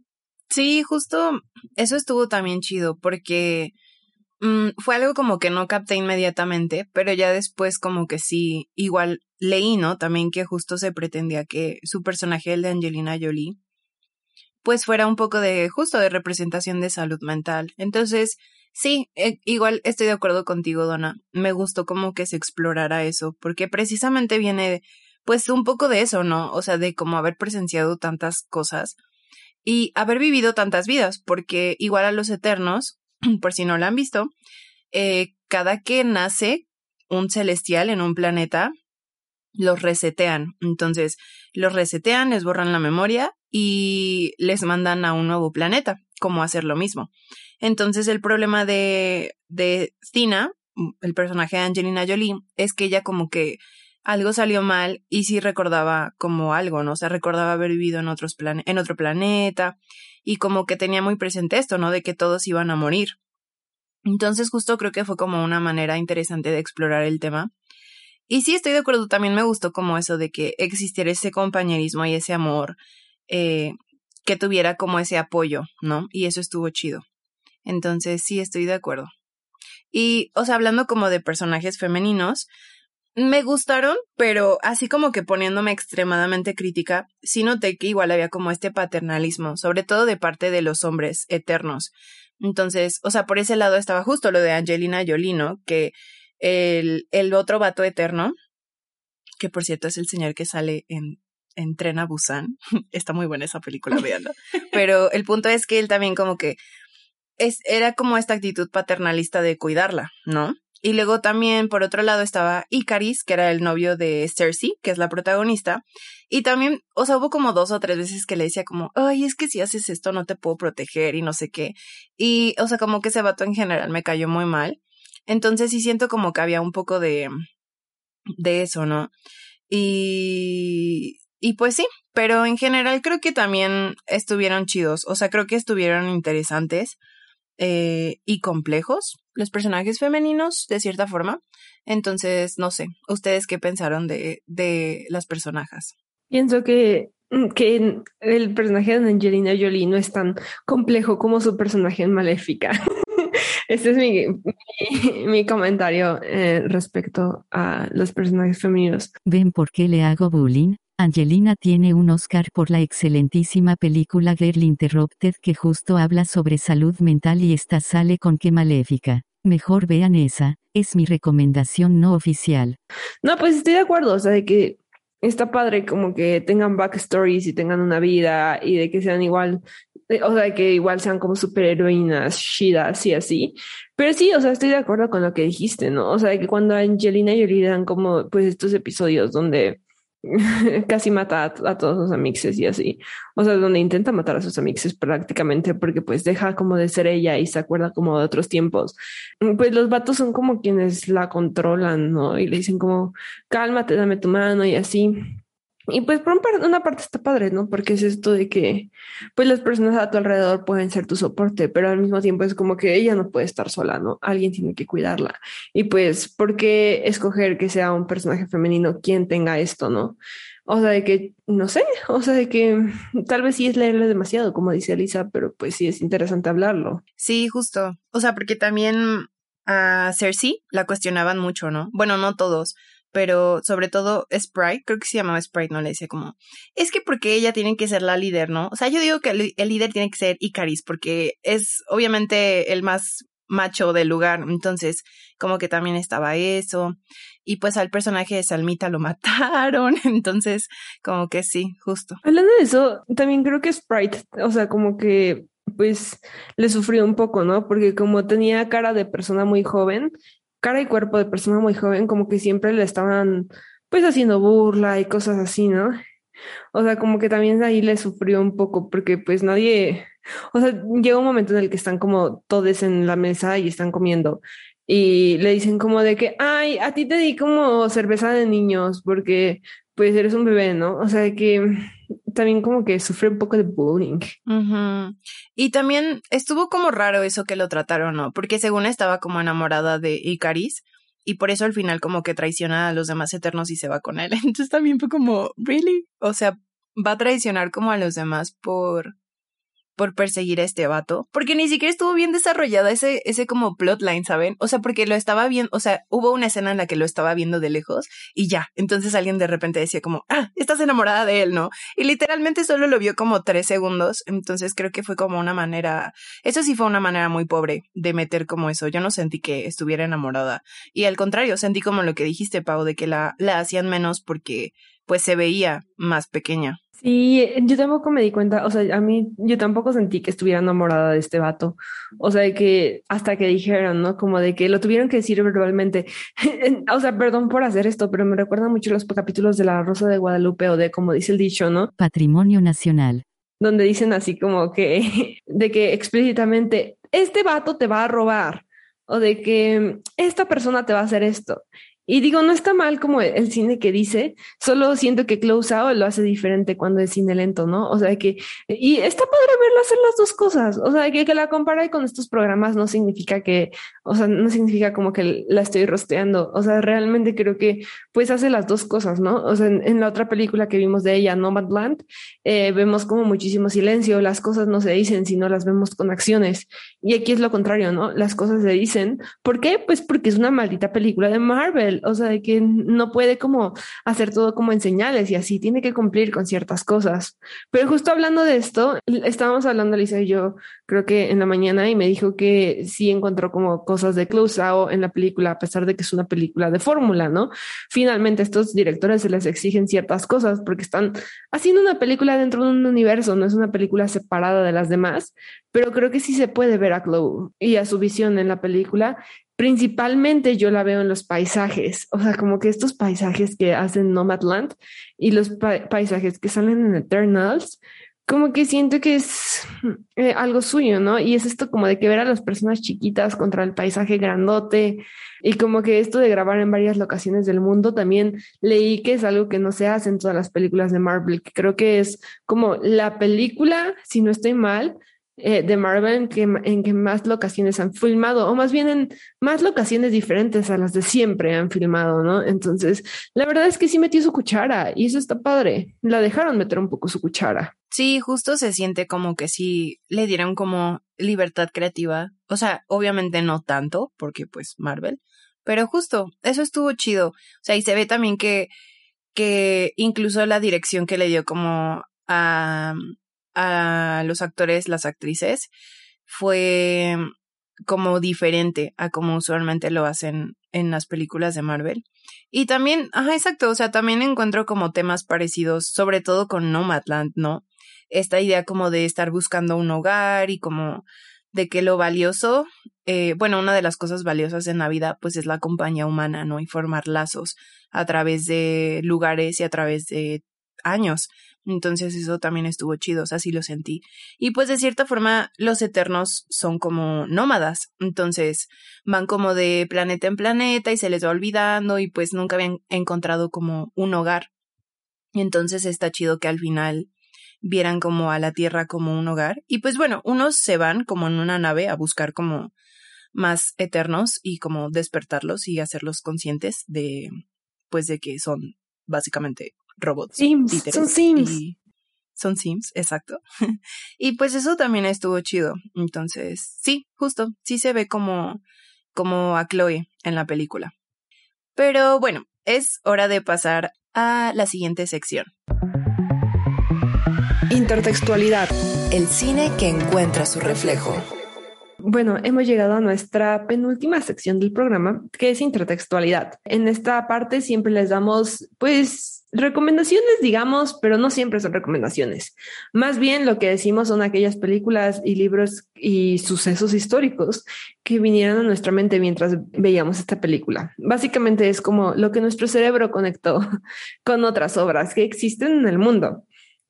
Sí, justo eso estuvo también chido, porque Mm, fue algo como que no capté inmediatamente, pero ya después como que sí, igual leí, ¿no? También que justo se pretendía que su personaje, el de Angelina Jolie, pues fuera un poco de justo de representación de salud mental. Entonces, sí, eh, igual estoy de acuerdo contigo, Donna. Me gustó como que se explorara eso, porque precisamente viene pues un poco de eso, ¿no? O sea, de como haber presenciado tantas cosas y haber vivido tantas vidas, porque igual a los eternos, por si no la han visto, eh, cada que nace un celestial en un planeta, los resetean. Entonces, los resetean, les borran la memoria y les mandan a un nuevo planeta, como hacer lo mismo. Entonces, el problema de, de Tina, el personaje de Angelina Jolie, es que ella como que algo salió mal y sí recordaba como algo, ¿no? O sea, recordaba haber vivido en, otros en otro planeta y como que tenía muy presente esto, ¿no? De que todos iban a morir. Entonces justo creo que fue como una manera interesante de explorar el tema. Y sí, estoy de acuerdo, también me gustó como eso de que existiera ese compañerismo y ese amor, eh, que tuviera como ese apoyo, ¿no? Y eso estuvo chido. Entonces sí, estoy de acuerdo. Y, o sea, hablando como de personajes femeninos, me gustaron, pero así como que poniéndome extremadamente crítica, sí noté que igual había como este paternalismo, sobre todo de parte de los hombres eternos. Entonces, o sea, por ese lado estaba justo lo de Angelina Jolino, que el, el otro vato eterno, que por cierto es el señor que sale en, en Tren a Busan. Está muy buena esa película, veanla. Pero el punto es que él también como que es, era como esta actitud paternalista de cuidarla, ¿no? Y luego también, por otro lado, estaba Icaris, que era el novio de Cersei, que es la protagonista. Y también, o sea, hubo como dos o tres veces que le decía como, ay, es que si haces esto no te puedo proteger y no sé qué. Y, o sea, como que ese vato en general me cayó muy mal. Entonces sí siento como que había un poco de, de eso, ¿no? Y, y pues sí, pero en general creo que también estuvieron chidos, o sea, creo que estuvieron interesantes eh, y complejos los personajes femeninos, de cierta forma. Entonces, no sé, ¿ustedes qué pensaron de, de las personajes? Pienso que Mm, que el personaje de Angelina Jolie no es tan complejo como su personaje en Maléfica. Este es mi, mi, comentario eh, respecto a los personajes femeninos. ¿Ven por qué le hago bullying? Angelina tiene un Oscar por la excelentísima película Girl Interrupted que justo habla sobre salud mental y esta sale con qué maléfica. Mejor vean esa, es mi recomendación no oficial. No, pues estoy de acuerdo, o sea, de que está padre como que tengan backstories y tengan una vida y de que sean igual, o sea, que igual sean como superheroínas, shidas y así. Pero sí, o sea, estoy de acuerdo con lo que dijiste, ¿no? O sea, que cuando Angelina y Jolie dan como pues estos episodios donde casi mata a, todos sus amixes y así. O sea, donde intenta matar a sus amixes prácticamente porque pues deja como de ser ella y se acuerda como de otros tiempos. Pues los vatos son como quienes la controlan, ¿no? Y le dicen como, cálmate, dame tu mano y así. Y pues por una parte está padre, ¿no? Porque es esto de que pues las personas a tu alrededor pueden ser tu soporte, pero al mismo tiempo es como que ella no puede estar sola, ¿no? Alguien tiene que cuidarla. Y pues, ¿por qué escoger que sea un personaje femenino quien tenga esto, ¿no? O sea, de que, no sé, o sea, de que tal vez sí es leerle demasiado, como dice Elisa, pero pues sí es interesante hablarlo. Sí, justo. O sea, porque también a Cersei la cuestionaban mucho, ¿no? Bueno, no todos, pero sobre todo Sprite, creo que se llamaba Sprite, no le decía como, es que porque ella tiene que ser la líder, ¿no? O sea, yo digo que el, líder tiene que ser Icaris, porque es obviamente el más macho del lugar, entonces como que también estaba eso, y pues al personaje de Salmita lo mataron, entonces como que sí, justo. Hablando de eso, también creo que Sprite, o sea, como que pues le sufrió un poco, ¿no? Porque como tenía cara de persona muy joven, cara y cuerpo de persona muy joven, como que siempre le estaban pues haciendo burla y cosas así, ¿no? O sea, como que también ahí le sufrió un poco porque pues nadie, o sea, llega un momento en el que están como todos en la mesa y están comiendo y le dicen como de que, ay, a ti te di como cerveza de niños porque pues eres un bebé, ¿no? O sea, que también como que sufre un poco de bullying. Y también estuvo como raro eso que lo trataron, ¿no? Porque según estaba como enamorada de Icaris y por eso al final como que traiciona a los demás eternos y se va con él. Entonces también fue como, ¿really? O sea, va a traicionar como a los demás por por perseguir a este vato, porque ni siquiera estuvo bien desarrollada ese, ese como plotline, ¿saben? O sea, porque lo estaba viendo, o sea, hubo una escena en la que lo estaba viendo de lejos y ya, entonces alguien de repente decía como, ah, estás enamorada de él, ¿no? Y literalmente solo lo vio como tres segundos, entonces creo que fue como una manera, eso sí fue una manera muy pobre de meter como eso, yo no sentí que estuviera enamorada y al contrario, sentí como lo que dijiste, Pau, de que la, la hacían menos porque pues se veía más pequeña. Sí, yo tampoco me di cuenta, o sea, a mí yo tampoco sentí que estuviera enamorada de este vato, o sea, de que hasta que dijeron, ¿no? Como de que lo tuvieron que decir verbalmente, o sea, perdón por hacer esto, pero me recuerda mucho los capítulos de La Rosa de Guadalupe o de como dice el dicho, ¿no? Patrimonio Nacional. Donde dicen así como que, de que explícitamente, este vato te va a robar, o de que esta persona te va a hacer esto. Y digo, no está mal como el cine que dice, solo siento que Close Out lo hace diferente cuando es cine lento, ¿no? O sea, que, y está padre verlo hacer las dos cosas, o sea, que, que la compare con estos programas no significa que, o sea, no significa como que la estoy rosteando, o sea, realmente creo que pues hace las dos cosas, ¿no? O sea, en, la otra película que vimos de ella, Nomadland, eh, vemos como muchísimo silencio, las cosas no se dicen, sino las vemos con acciones. Y aquí es lo contrario, ¿no? Las cosas se dicen. ¿Por qué? Pues porque es una maldita película de Marvel o sea, de que no puede como hacer todo como en señales y así, tiene que cumplir con ciertas cosas. Pero justo hablando de esto, estábamos hablando Lisa y yo, creo que en la mañana, y me dijo que sí encontró como cosas de Close Out en la película, a pesar de que es una película de fórmula, ¿no? Finalmente, estos directores se les exigen ciertas cosas porque están haciendo una película dentro de un universo, no es una película separada de las demás, pero creo que sí se puede ver a Chloe y a su visión en la película principalmente yo la veo en los paisajes, o sea, como que estos paisajes que hacen Nomadland y los paisajes que salen en Eternals, como que siento que es eh, algo suyo, ¿no? Y es esto como de que ver a las personas chiquitas contra el paisaje grandote y como que esto de grabar en varias locaciones del mundo también leí que es algo que no se hace en todas las películas de Marvel, que creo que es como la película, si no estoy mal, eh, de Marvel en que, en que más locaciones han filmado, o más bien en más locaciones diferentes a las de siempre han filmado, ¿no? Entonces, la verdad es que sí metió su cuchara y eso está padre. La dejaron meter un poco su cuchara. Sí, justo se siente como que sí le dieron como libertad creativa. O sea, obviamente no tanto, porque pues Marvel, pero justo, eso estuvo chido. O sea, y se ve también que, que incluso la dirección que le dio como a, a los actores, las actrices, fue como diferente a como usualmente lo hacen en las películas de Marvel. Y también, ajá, exacto, o sea, también encuentro como temas parecidos, sobre todo con Nomadland, ¿no? Esta idea como de estar buscando un hogar y como de que lo valioso, eh, bueno, una de las cosas valiosas en la vida, pues es la compañía humana, ¿no? Y formar lazos a través de lugares y a través de años. Entonces eso también estuvo chido, o sea, sí lo sentí. Y pues de cierta forma los eternos son como nómadas, entonces van como de planeta en planeta y se les va olvidando y pues nunca habían encontrado como un hogar. Entonces está chido que al final vieran como a la Tierra como un hogar. Y pues bueno, unos se van como en una nave a buscar como más eternos y como despertarlos y hacerlos conscientes de pues de que son básicamente robots. Sims, son Sims. son Sims, exacto. y pues eso también estuvo chido. Entonces, sí, justo, sí se ve como, como a Chloe en la película. Pero bueno, es hora de pasar a la siguiente sección. Intertextualidad. El cine que encuentra su reflejo. Bueno, hemos llegado a nuestra penúltima sección del programa, que es intertextualidad. En esta parte siempre les damos, pues, recomendaciones, digamos, pero no siempre son recomendaciones. Más bien lo que decimos son aquellas películas y libros y sucesos históricos que vinieron a nuestra mente mientras veíamos esta película. Básicamente es como lo que nuestro cerebro conectó con otras obras que existen en el mundo.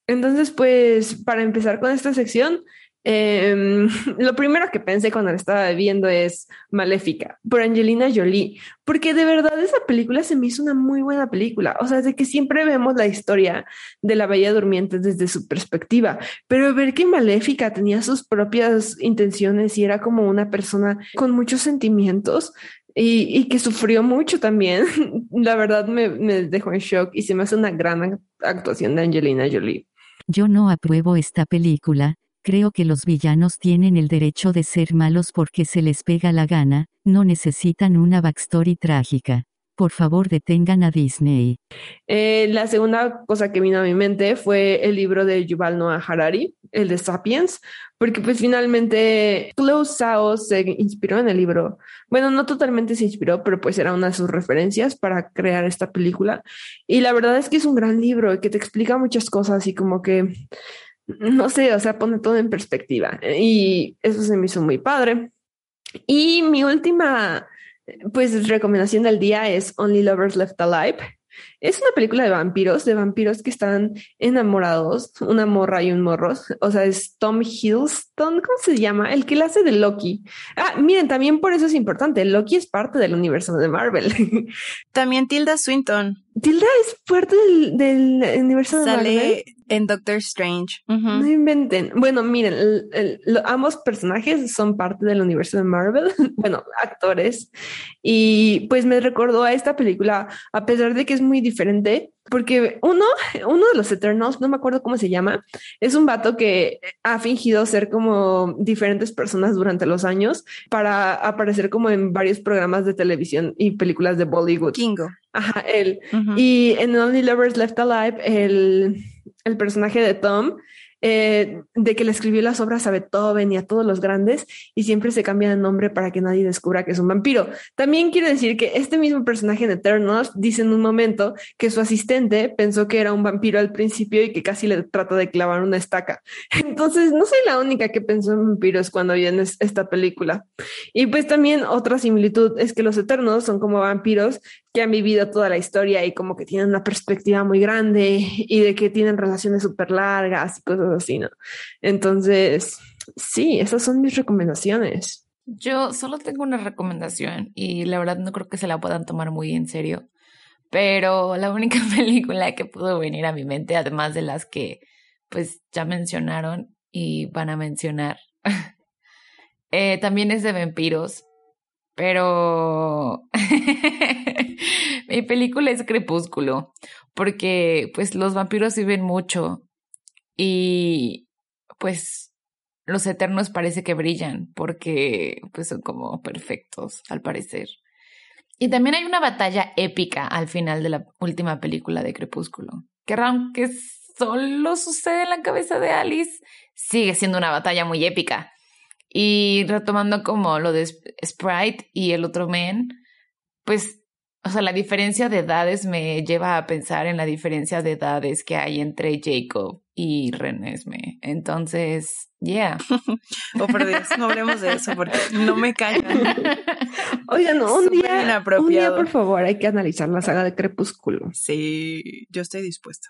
Entonces, pues, para empezar con esta sección, Em, lo primero que pensé cuando la estaba viendo es Maléfica por Angelina Jolie, porque de verdad esa película se me hizo una muy buena película. O sea, de que siempre vemos la historia de la Bella Durmiente desde su perspectiva, pero ver que Maléfica tenía sus propias intenciones y era como una persona con muchos sentimientos, y, que sufrió mucho también, la verdad me, me, dejó en shock y se me hace una gran actuación de Angelina Jolie. Yo no apruebo esta película, Creo que los villanos tienen el derecho de ser malos porque se les pega la gana, no necesitan una backstory trágica. Por favor, detengan a Disney. Eh, la segunda cosa que vino a mi mente fue el libro de Yuval Noah Harari, el de Sapiens, porque pues finalmente Chloe Sao se inspiró en el libro. Bueno, no totalmente se inspiró, pero pues era una de sus referencias para crear esta película. Y la verdad es que es un gran libro que te explica muchas cosas y como que no sé, o sea, pone todo en perspectiva. Y eso se me hizo muy padre. Y mi última, pues, recomendación del día es Only Lovers Left Alive, es una película de vampiros, de vampiros que están enamorados, una morra y un morro. O sea, es Tom Hiddleston, ¿cómo se llama? El que la hace de Loki. Ah, miren, también por eso es importante. Loki es parte del universo de Marvel. También Tilda Swinton. Tilda es parte del, del universo de Marvel. Sale en Doctor Strange. No inventen. Bueno, miren, el- el- lo- ambos personajes son parte del universo de Marvel, bueno, actores. Y pues me recordó a esta película, a pesar de que es muy diferente, porque uno, uno de los Eternals, no me acuerdo cómo se llama, es un vato que ha fingido ser como diferentes personas durante los años para aparecer como en varios programas de televisión y películas de Bollywood. Kingo. Ajá, él. Y en Only Lovers Left Alive, el, el personaje de Tom, eh, de que le escribió las obras a Beethoven y a todos los grandes, y siempre se cambia de nombre para que nadie descubra que es un vampiro. También quiero decir que este mismo personaje en Eternals dice en un momento que su asistente pensó que era un vampiro al principio y que casi le trata de clavar una estaca. Entonces, no soy la única que pensó en vampiros cuando vi en es- esta película. Y pues también otra similitud es que los Eternos son como vampiros que han vivido toda la historia y como que tienen una perspectiva muy grande y de que tienen relaciones súper largas y cosas así, ¿no? Entonces, sí, esas son mis recomendaciones. Yo solo tengo una recomendación y la verdad no creo que se la puedan tomar muy en serio, pero la única película que pudo venir a mi mente, además de las que pues ya mencionaron y van a mencionar, eh, también es de vampiros, pero mi película es Crepúsculo, porque pues los vampiros viven mucho y pues los eternos parece que brillan porque pues son como perfectos al parecer. Y también hay una batalla épica al final de la última película de Crepúsculo, que aunque solo sucede en la cabeza de Alice, sigue siendo una batalla muy épica. Y retomando como lo de Sp- Sprite y el otro men, pues, o sea, la diferencia de edades me lleva a pensar en la diferencia de edades que hay entre Jacob y Renesme. Entonces, yeah. Oh, por Dios, no hablemos de eso porque no me callan. Oigan, un día, un día, inapropiado. por favor, hay que analizar la saga de Crepúsculo. Sí, yo estoy dispuesta.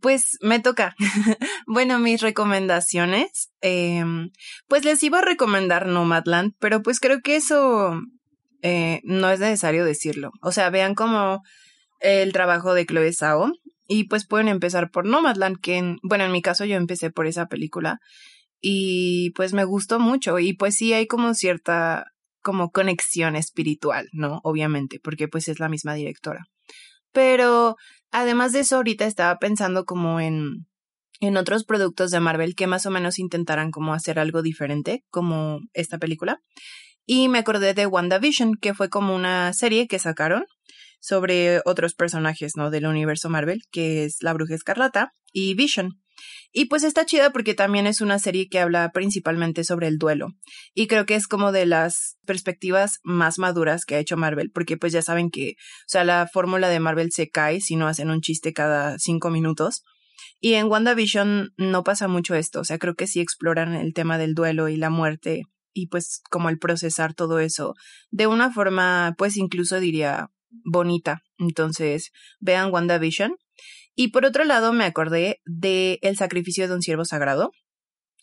Pues me toca. bueno, mis recomendaciones. eh, pues les iba a recomendar Nomadland, pero pues creo que eso eh, no es necesario decirlo. O sea, vean como el trabajo de Chloe Zhao y pues pueden empezar por Nomadland, que en, bueno, en mi caso yo empecé por esa película y pues me gustó mucho y pues sí hay como cierta como conexión espiritual, ¿no? Obviamente, porque pues es la misma directora. Pero además de eso, ahorita estaba pensando como en, en otros productos de Marvel que más o menos intentaran como hacer algo diferente, como esta película. Y me acordé de WandaVision, que fue como una serie que sacaron sobre otros personajes, ¿no? Del universo Marvel, que es la Bruja Escarlata y Vision. Y pues está chida porque también es una serie que habla principalmente sobre el duelo. Y creo que es como de las perspectivas más maduras que ha hecho Marvel, porque pues ya saben que, o sea, la fórmula de Marvel se cae si no hacen un chiste cada cinco minutos. Y en WandaVision no pasa mucho esto, o sea, creo que sí exploran el tema del duelo y la muerte y pues como el procesar todo eso de una forma, pues incluso diría bonita. Entonces, vean WandaVision. Y por otro lado, me acordé de El sacrificio de un siervo sagrado,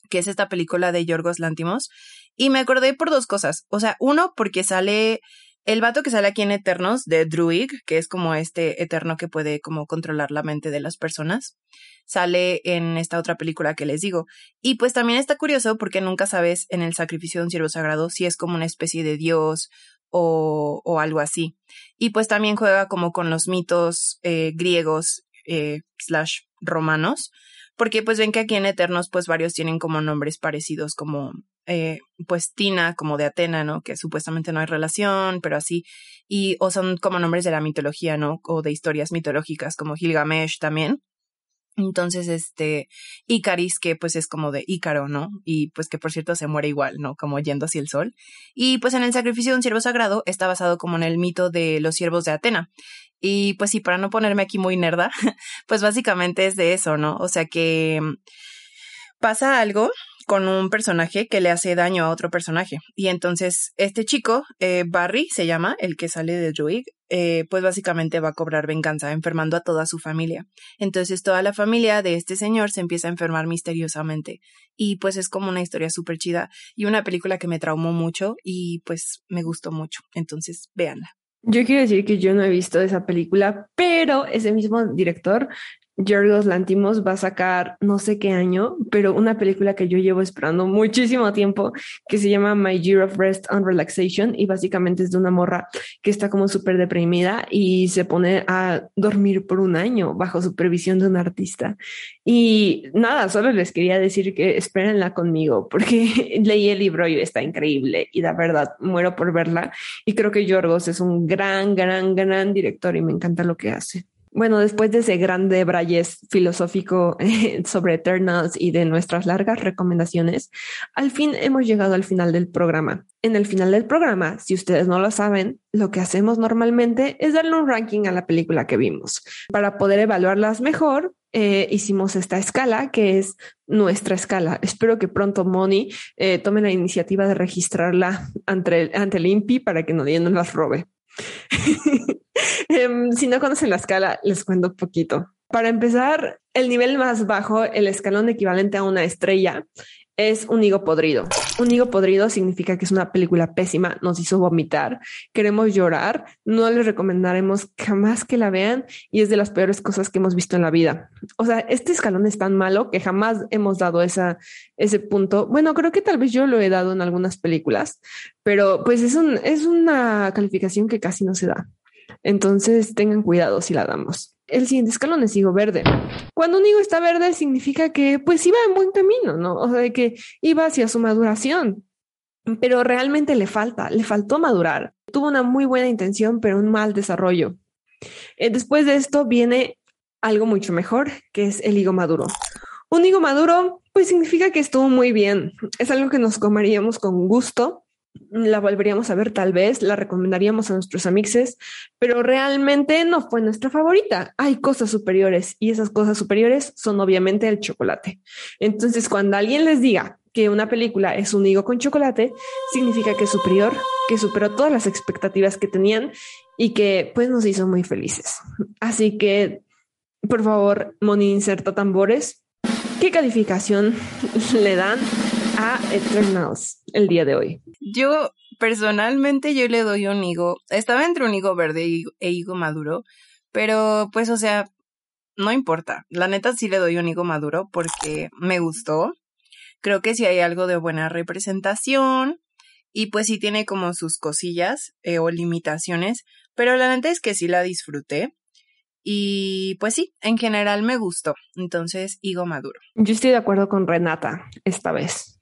que es esta película de Yorgos Lántimos. Y me acordé por dos cosas. O sea, uno, porque sale el vato que sale aquí en Eternos, de Druid, que es como este eterno que puede como controlar la mente de las personas. Sale en esta otra película que les digo. Y pues también está curioso porque nunca sabes en el sacrificio de un siervo sagrado si es como una especie de dios o, o algo así. Y pues también juega como con los mitos eh, griegos eh, slash romanos, porque pues ven que aquí en Eternos pues varios tienen como nombres parecidos como eh, pues Tina como de Atena, ¿no? Que supuestamente no hay relación, pero así, y o son como nombres de la mitología, ¿no? O de historias mitológicas como Gilgamesh también. Entonces, este, Icaris, que pues es como de Ícaro, ¿no? Y pues que por cierto se muere igual, ¿no? Como yendo hacia el sol. Y pues en el sacrificio de un siervo sagrado está basado como en el mito de los siervos de Atena. Y pues sí, para no ponerme aquí muy nerda, pues básicamente es de eso, ¿no? O sea que pasa algo con un personaje que le hace daño a otro personaje. Y entonces este chico, eh, Barry se llama, el que sale de Druid, eh, pues básicamente va a cobrar venganza, enfermando a toda su familia. Entonces toda la familia de este señor se empieza a enfermar misteriosamente. Y pues es como una historia súper chida y una película que me traumó mucho y pues me gustó mucho. Entonces véanla. Yo quiero decir que yo no he visto esa película, pero ese mismo director Yorgos Lantimos va a sacar no sé qué año, pero una película que yo llevo esperando muchísimo tiempo que se llama My Year of Rest and Relaxation y básicamente es de una morra que está como súper deprimida y se pone a dormir por un año bajo supervisión de un artista. Y nada, solo les quería decir que espérenla conmigo porque leí el libro y está increíble y la verdad muero por verla y creo que Yorgos es un gran, gran, gran director y me encanta lo que hace. Bueno, después de ese grande brayes filosófico sobre Eternals y de nuestras largas recomendaciones, al fin hemos llegado al final del programa. En el final del programa, si ustedes no lo saben, lo que hacemos normalmente es darle un ranking a la película que vimos. Para poder evaluarlas mejor, eh, hicimos esta escala que es nuestra escala. Espero que pronto Moni eh, tome la iniciativa de registrarla ante, ante el INPI para que nadie nos las robe. Em, si no conocen la escala, les cuento un poquito. Para empezar, el nivel más bajo, el escalón equivalente a una estrella, es un higo podrido. Un higo podrido significa que es una película pésima, nos hizo vomitar, queremos llorar, no les recomendaremos jamás que la vean y es de las peores cosas que hemos visto en la vida. O sea, este escalón es tan malo que jamás hemos dado esa, ese punto. Bueno, creo que tal vez yo lo he dado en algunas películas, pero pues es, un, es una calificación que casi no se da. Entonces tengan cuidado si la damos. El siguiente escalón es higo verde. Cuando un higo está verde significa que pues iba en buen camino, ¿no? O sea, que iba hacia su maduración, pero realmente le falta, le faltó madurar. Tuvo una muy buena intención, pero un mal desarrollo. Eh, después de esto viene algo mucho mejor, que es el higo maduro. Un higo maduro, pues significa que estuvo muy bien. Es algo que nos comeríamos con gusto la volveríamos a ver tal vez, la recomendaríamos a nuestros amixes, pero realmente no fue nuestra favorita. Hay cosas superiores y esas cosas superiores son obviamente el chocolate. Entonces, cuando alguien les diga que una película es un higo con chocolate, significa que es superior, que superó todas las expectativas que tenían y que pues nos hizo muy felices. Así que, por favor, Moni inserta tambores. ¿Qué calificación le dan a Eternals el día de hoy? Yo personalmente yo le doy un higo. Estaba entre un higo verde e higo maduro, pero pues o sea, no importa. La neta sí le doy un higo maduro porque me gustó. Creo que sí hay algo de buena representación y pues sí tiene como sus cosillas eh, o limitaciones, pero la neta es que sí la disfruté. Y pues sí, en general me gustó. Entonces, higo maduro. Yo estoy de acuerdo con Renata esta vez.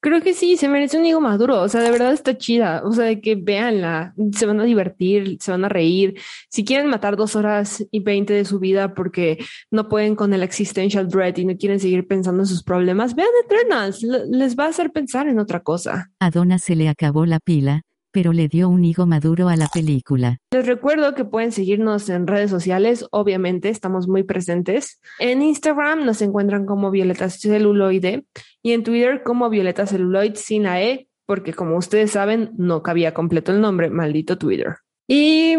Creo que sí, se merece un higo maduro. O sea, de verdad está chida. O sea, de que véanla, se van a divertir, se van a reír. Si quieren matar dos horas y veinte de su vida porque no pueden con el existential dread y no quieren seguir pensando en sus problemas, vean Eternals. Les va a hacer pensar en otra cosa. A Donna se le acabó la pila pero le dio un higo maduro a la película. Les recuerdo que pueden seguirnos en redes sociales, obviamente estamos muy presentes. En Instagram nos encuentran como Violeta Celuloide y en Twitter como Violeta Celuloid sin la E, porque como ustedes saben, no cabía completo el nombre, maldito Twitter. Y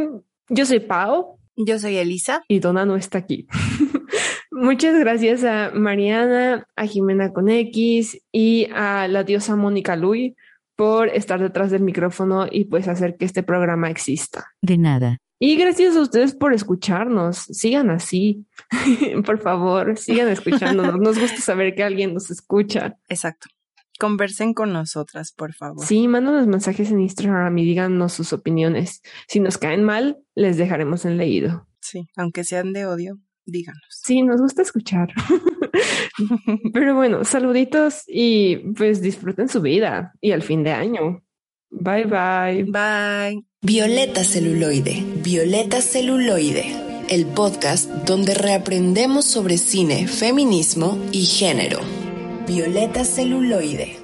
yo soy Pau. Yo soy Elisa. Y Donna no está aquí. Muchas gracias a Mariana, a Jimena con X y a la diosa Mónica Luis por estar detrás del micrófono y pues hacer que este programa exista. De nada. Y gracias a ustedes por escucharnos. Sigan así. por favor, sigan escuchándonos. Nos gusta saber que alguien nos escucha. Exacto. Conversen con nosotras, por favor. Sí, mándanos mensajes en Instagram y díganos sus opiniones. Si nos caen mal, les dejaremos en leído. Sí, aunque sean de odio, díganos. Sí, nos gusta escuchar. Pero bueno, saluditos y pues disfruten su vida y al fin de año. Bye bye. Bye. Violeta Celuloide, Violeta Celuloide, el podcast donde reaprendemos sobre cine, feminismo y género. Violeta Celuloide.